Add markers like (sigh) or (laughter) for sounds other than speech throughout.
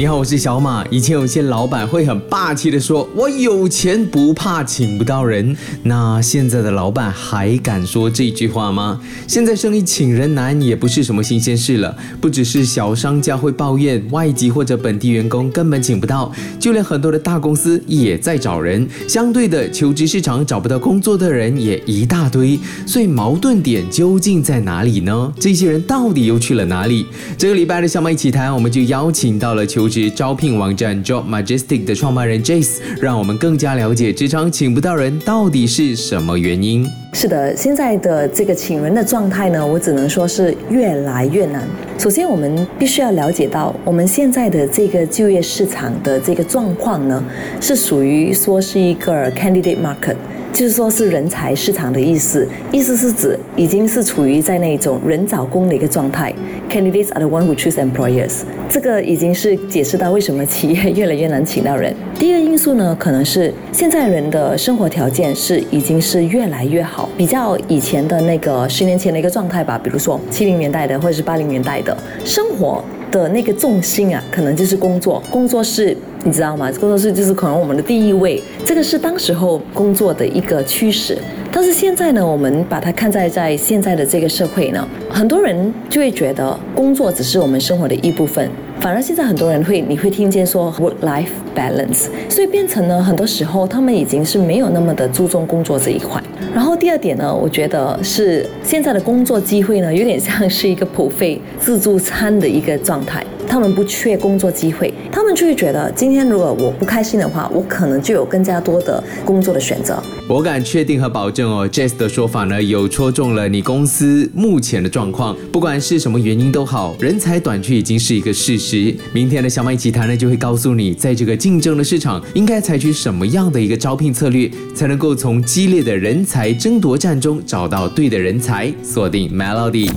你好，我是小马。以前有些老板会很霸气的说：“我有钱不怕请不到人。”那现在的老板还敢说这句话吗？现在生意请人难也不是什么新鲜事了。不只是小商家会抱怨外籍或者本地员工根本请不到，就连很多的大公司也在找人。相对的，求职市场找不到工作的人也一大堆。所以矛盾点究竟在哪里呢？这些人到底又去了哪里？这个礼拜的小马一起谈，我们就邀请到了求。职招聘网站 Job Majestic 的创办人 Jace，让我们更加了解职场请不到人到底是什么原因。是的，现在的这个请人的状态呢，我只能说是越来越难。首先，我们必须要了解到，我们现在的这个就业市场的这个状况呢，是属于说是一个 candidate market。就是说，是人才市场的意思，意思是指已经是处于在那种人找工的一个状态。Candidates are the one who choose employers。这个已经是解释到为什么企业越来越难请到人。第一个因素呢，可能是现在人的生活条件是已经是越来越好，比较以前的那个十年前的一个状态吧。比如说七零年代的或者是八零年代的生活的那个重心啊，可能就是工作，工作室。你知道吗？工作室就是可能我们的第一位，这个是当时候工作的一个趋势。但是现在呢，我们把它看在在现在的这个社会呢，很多人就会觉得工作只是我们生活的一部分。反而现在很多人会，你会听见说 work-life balance，所以变成呢，很多时候他们已经是没有那么的注重工作这一块。然后第二点呢，我觉得是现在的工作机会呢，有点像是一个普费自助餐的一个状态。他们不缺工作机会，他们就会觉得今天如果我不开心的话，我可能就有更加多的工作的选择。我敢确定和保证哦，Jess 的说法呢，有戳中了你公司目前的状况。不管是什么原因都好，人才短缺已经是一个事实。明天的小麦奇谈呢，就会告诉你，在这个竞争的市场，应该采取什么样的一个招聘策略，才能够从激烈的人才争夺战中找到对的人才。锁定 Melody。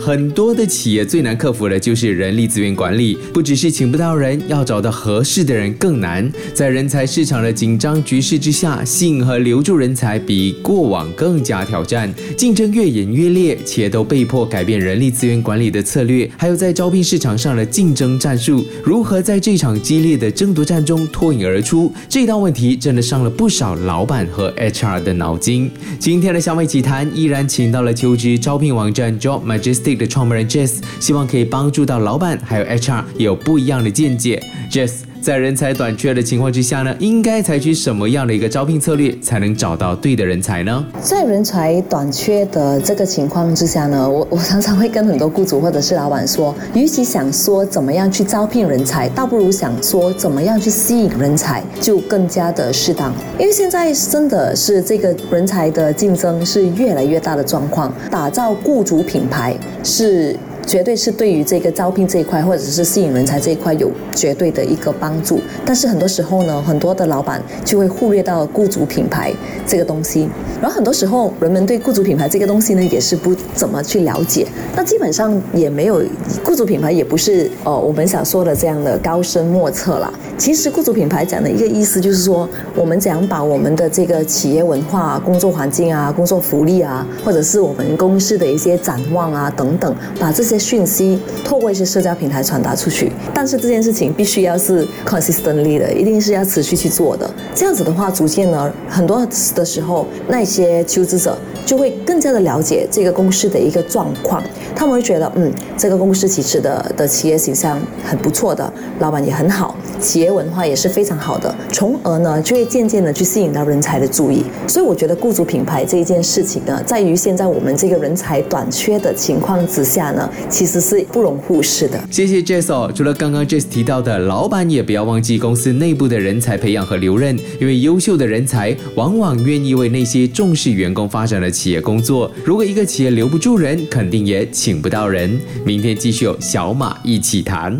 很多的企业最难克服的就是人力资源管理，不只是请不到人，要找到合适的人更难。在人才市场的紧张局势之下，吸引和留住人才比过往更加挑战，竞争越演越烈，企业都被迫改变人力资源管理的策略，还有在招聘市场上的竞争战术，如何在这场激烈的争夺战中脱颖而出？这一道问题真的伤了不少老板和 HR 的脑筋。今天的小美奇谈依然请到了求职招聘网站 Job Majestic。的创办人 Jess 希望可以帮助到老板还有 HR 有不一样的见解。Jess。在人才短缺的情况之下呢，应该采取什么样的一个招聘策略才能找到对的人才呢？在人才短缺的这个情况之下呢，我我常常会跟很多雇主或者是老板说，与其想说怎么样去招聘人才，倒不如想说怎么样去吸引人才，就更加的适当。因为现在真的是这个人才的竞争是越来越大的状况，打造雇主品牌是。绝对是对于这个招聘这一块，或者是吸引人才这一块有绝对的一个帮助。但是很多时候呢，很多的老板就会忽略到雇主品牌这个东西。然后很多时候，人们对雇主品牌这个东西呢，也是不怎么去了解。那基本上也没有雇主品牌，也不是呃我们想说的这样的高深莫测啦。其实雇主品牌讲的一个意思就是说，我们怎样把我们的这个企业文化、工作环境啊、工作福利啊，或者是我们公司的一些展望啊等等，把这些讯息透过一些社交平台传达出去。但是这件事情必须要是 consistently 的，一定是要持续去做的。这样子的话，逐渐呢，很多的时候，那些求职者就会更加的了解这个公司的一个状况。他们会觉得，嗯，这个公司其实的的企业形象很不错的，老板也很好，企业文化也是非常好的，从而呢，就会渐渐的去吸引到人才的注意。所以我觉得雇主品牌这一件事情呢，在于现在我们这个人才短缺的情况之下呢，其实是不容忽视的。谢谢 Jess 哦。除了刚刚 Jess 提到的，老板也不要忘记公司内部的人才培养和留任，因为优秀的人才往往愿意为那些重视员工发展的企业工作。如果一个企业留不住人，肯定也请不到人。明天继续有小马一起谈。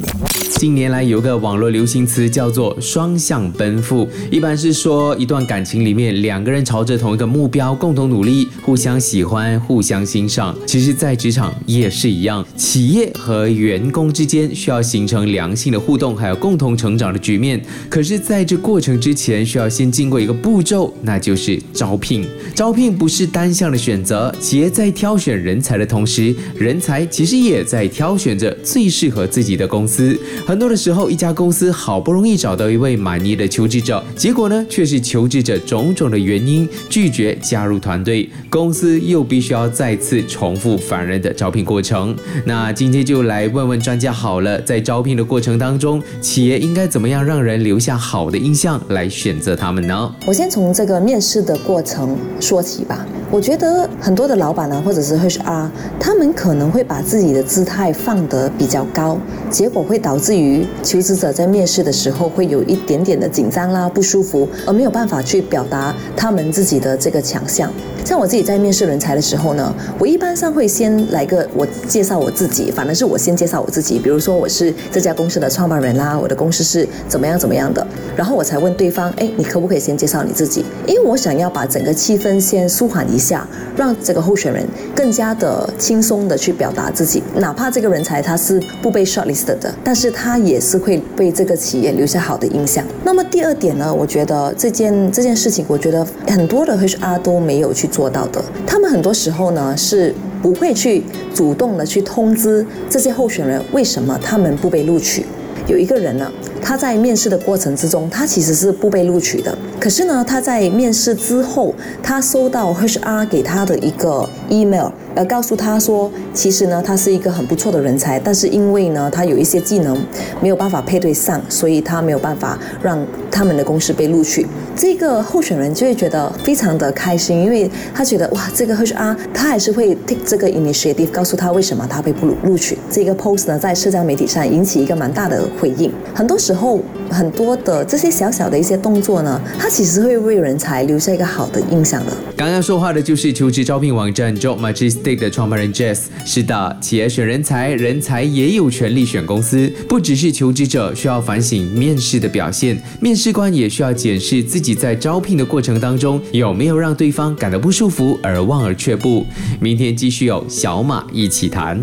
近年来有个网络流行词叫做“双向奔赴”，一般是说一段感情里面两个人朝着同一个目标共同努力，互相喜欢、互相欣赏。其实，在职场也是一样，企业和员工之间需要形成良性的互动，还有共同成长的局面。可是，在这过程之前，需要先经过一个步骤，那就是招聘。招聘不是单向的选择，企业在挑选人才的同时，人才其实也在挑选着最适合自己的公司。很多的时候，一家公司好不容易找到一位满意的求职者，结果呢，却是求职者种种的原因拒绝加入团队，公司又必须要再次重复烦人的招聘过程。那今天就来问问专家好了，在招聘的过程当中，企业应该怎么样让人留下好的印象来选择他们呢？我先从这个面试的过程说起吧。我觉得很多的老板呢，或者是 HR，他们可能会把自己的姿态放得比较高，结果会导致于求职者在面试的时候会有一点点的紧张啦、不舒服，而没有办法去表达他们自己的这个强项。像我自己在面试人才的时候呢，我一般上会先来个我介绍我自己，反正是我先介绍我自己，比如说我是这家公司的创办人啦，我的公司是怎么样怎么样的，然后我才问对方，哎，你可不可以先介绍你自己？因为我想要把整个气氛先舒缓一下，让这个候选人更加的轻松的去表达自己，哪怕这个人才他是不被 shortlist 的，但是他也是会被这个企业留下好的印象。那么第二点呢，我觉得这件这件事情，我觉得很多的 HR 都没有去。做到的，他们很多时候呢是不会去主动的去通知这些候选人为什么他们不被录取。有一个人呢，他在面试的过程之中，他其实是不被录取的。可是呢，他在面试之后，他收到 HR 给他的一个 email，呃，告诉他说，其实呢，他是一个很不错的人才，但是因为呢，他有一些技能没有办法配对上，所以他没有办法让他们的公司被录取。这个候选人就会觉得非常的开心，因为他觉得哇，这个 HR 他还是会 take 这个 initiative，告诉他为什么他被不录录取。这个 post 呢，在社交媒体上引起一个蛮大的回应。很多时候，很多的这些小小的一些动作呢，它其实会为人才留下一个好的印象的。刚刚说话的就是求职招聘网站 Job Majestic 的创办人 Jess。是的，企业选人才，人才也有权利选公司，不只是求职者需要反省面试的表现，面试官也需要检视自己。在招聘的过程当中，有没有让对方感到不舒服而望而却步？明天继续有小马一起谈。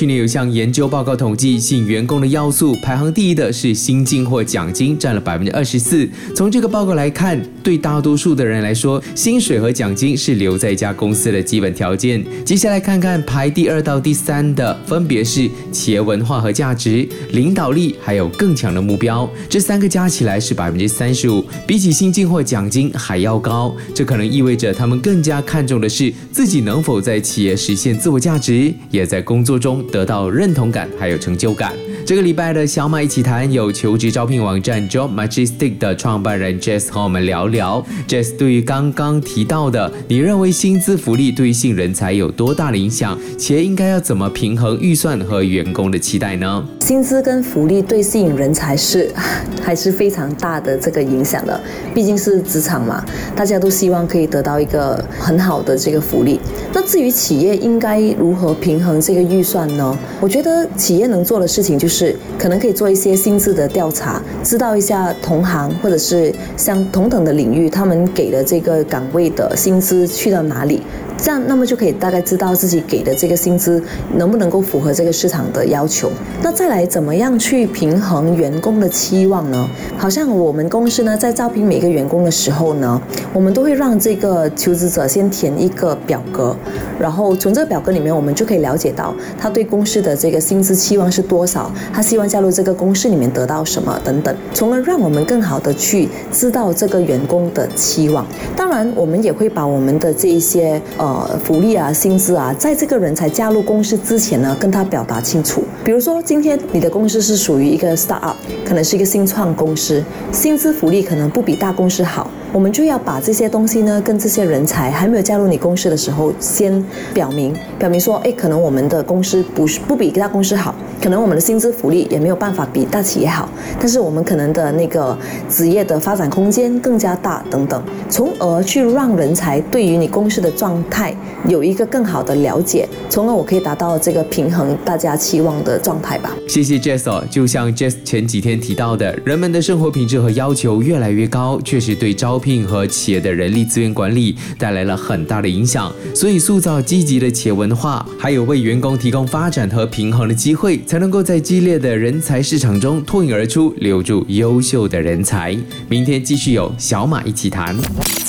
去年有项研究报告统计，吸引员工的要素排行第一的是薪金或奖金，占了百分之二十四。从这个报告来看，对大多数的人来说，薪水和奖金是留在一家公司的基本条件。接下来看看排第二到第三的，分别是企业文化和价值、领导力，还有更强的目标。这三个加起来是百分之三十五，比起薪金或奖金还要高。这可能意味着他们更加看重的是自己能否在企业实现自我价值，也在工作中。得到认同感，还有成就感。这个礼拜的小马一起谈，有求职招聘网站 Job Majestic 的创办人 Jess 和我们聊聊。Jess 对于刚刚提到的，你认为薪资福利对于性人才有多大的影响？企业应该要怎么平衡预算和员工的期待呢？薪资跟福利对吸引人才是 (laughs) 还是非常大的这个影响的，毕竟是职场嘛，大家都希望可以得到一个很好的这个福利。那至于企业应该如何平衡这个预算呢？我觉得企业能做的事情就是。可能可以做一些薪资的调查，知道一下同行或者是像同等的领域，他们给的这个岗位的薪资去到哪里。这样，那么就可以大概知道自己给的这个薪资能不能够符合这个市场的要求。那再来，怎么样去平衡员工的期望呢？好像我们公司呢，在招聘每个员工的时候呢，我们都会让这个求职者先填一个表格，然后从这个表格里面，我们就可以了解到他对公司的这个薪资期望是多少，他希望加入这个公司里面得到什么等等，从而让我们更好的去知道这个员工的期望。当然，我们也会把我们的这一些呃。呃，福利啊，薪资啊，在这个人才加入公司之前呢，跟他表达清楚。比如说，今天你的公司是属于一个 start up，可能是一个新创公司，薪资福利可能不比大公司好。我们就要把这些东西呢，跟这些人才还没有加入你公司的时候，先表明，表明说，哎，可能我们的公司不是不比大公司好，可能我们的薪资福利也没有办法比大企业好，但是我们可能的那个职业的发展空间更加大等等，从而去让人才对于你公司的状态有一个更好的了解，从而我可以达到这个平衡大家期望的状态吧。谢谢 Jess 哦，就像 Jess 前几天提到的，人们的生活品质和要求越来越高，确实对招聘和企业的人力资源管理带来了很大的影响。所以，塑造积极的企业文化，还有为员工提供发展和平衡的机会，才能够在激烈的人才市场中脱颖而出，留住优秀的人才。明天继续有小马一起谈。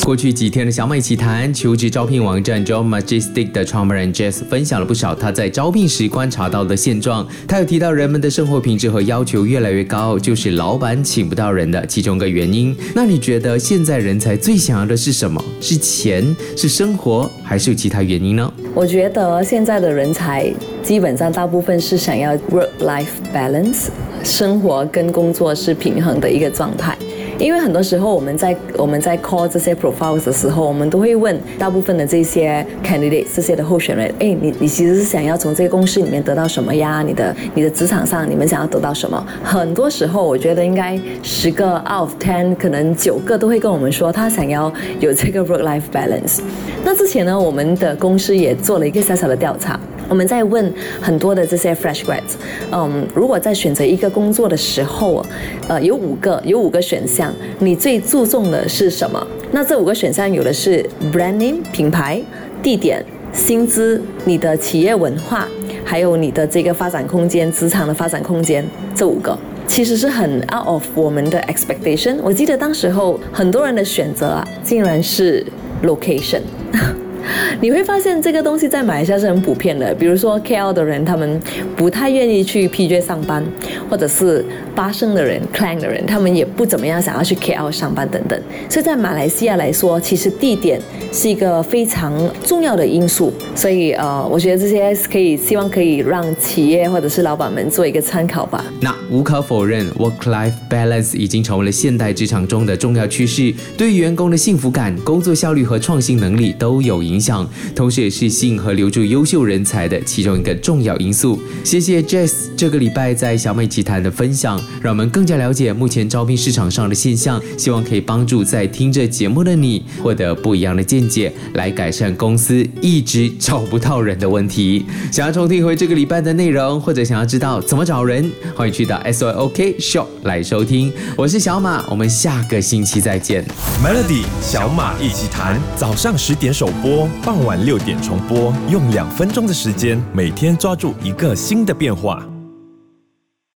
过去几天的小马一起谈，求职招聘网站 Job Majestic 的创办人 Jess 分享了不少他在招聘时观察到的现状。他有提到，人们的生活品质和要求越来越高，就是老板请不到人的其中一个原因。那你觉得现在人才最想要的是什么？是钱？是生活？还是有其他原因呢？我觉得现在的人才基本上大部分是想要 work-life balance，生活跟工作是平衡的一个状态。因为很多时候我们在我们在 call 这些 profiles 的时候，我们都会问大部分的这些 candidate 这些的候选人，哎，你你其实是想要从这个公司里面得到什么呀？你的你的职场上你们想要得到什么？很多时候我觉得应该十个 out of ten 可能九个都会跟我们说他想要有这个 work-life balance。那之前呢，我们的公司也做了一个小小的调查。我们在问很多的这些 fresh grads，嗯，如果在选择一个工作的时候，呃，有五个有五个选项，你最注重的是什么？那这五个选项有的是 brand name 品牌、地点、薪资、你的企业文化，还有你的这个发展空间、职场的发展空间，这五个其实是很 out of 我们的 expectation。我记得当时候很多人的选择啊，竟然是 location。(laughs) 你会发现这个东西在马来西亚是很普遍的，比如说 KL 的人，他们不太愿意去 PJ 上班，或者是巴生的人、Klang 的人，他们也不怎么样想要去 KL 上班等等。所以在马来西亚来说，其实地点是一个非常重要的因素。所以呃，我觉得这些可以希望可以让企业或者是老板们做一个参考吧。那无可否认，work-life balance 已经成为了现代职场中的重要趋势，对员工的幸福感、工作效率和创新能力都有影响。同时，也是吸引和留住优秀人才的其中一个重要因素。谢谢 Jess 这个礼拜在小美奇谈的分享，让我们更加了解目前招聘市场上的现象，希望可以帮助在听着节目的你获得不一样的见解，来改善公司一直找不到人的问题。想要重听回这个礼拜的内容，或者想要知道怎么找人，欢迎去到 S O O K Shop 来收听。我是小马，我们下个星期再见。Melody 小马一起谈，早上十点首播，傍晚六点重播，用两分钟的时间，每天抓住一个新的变化。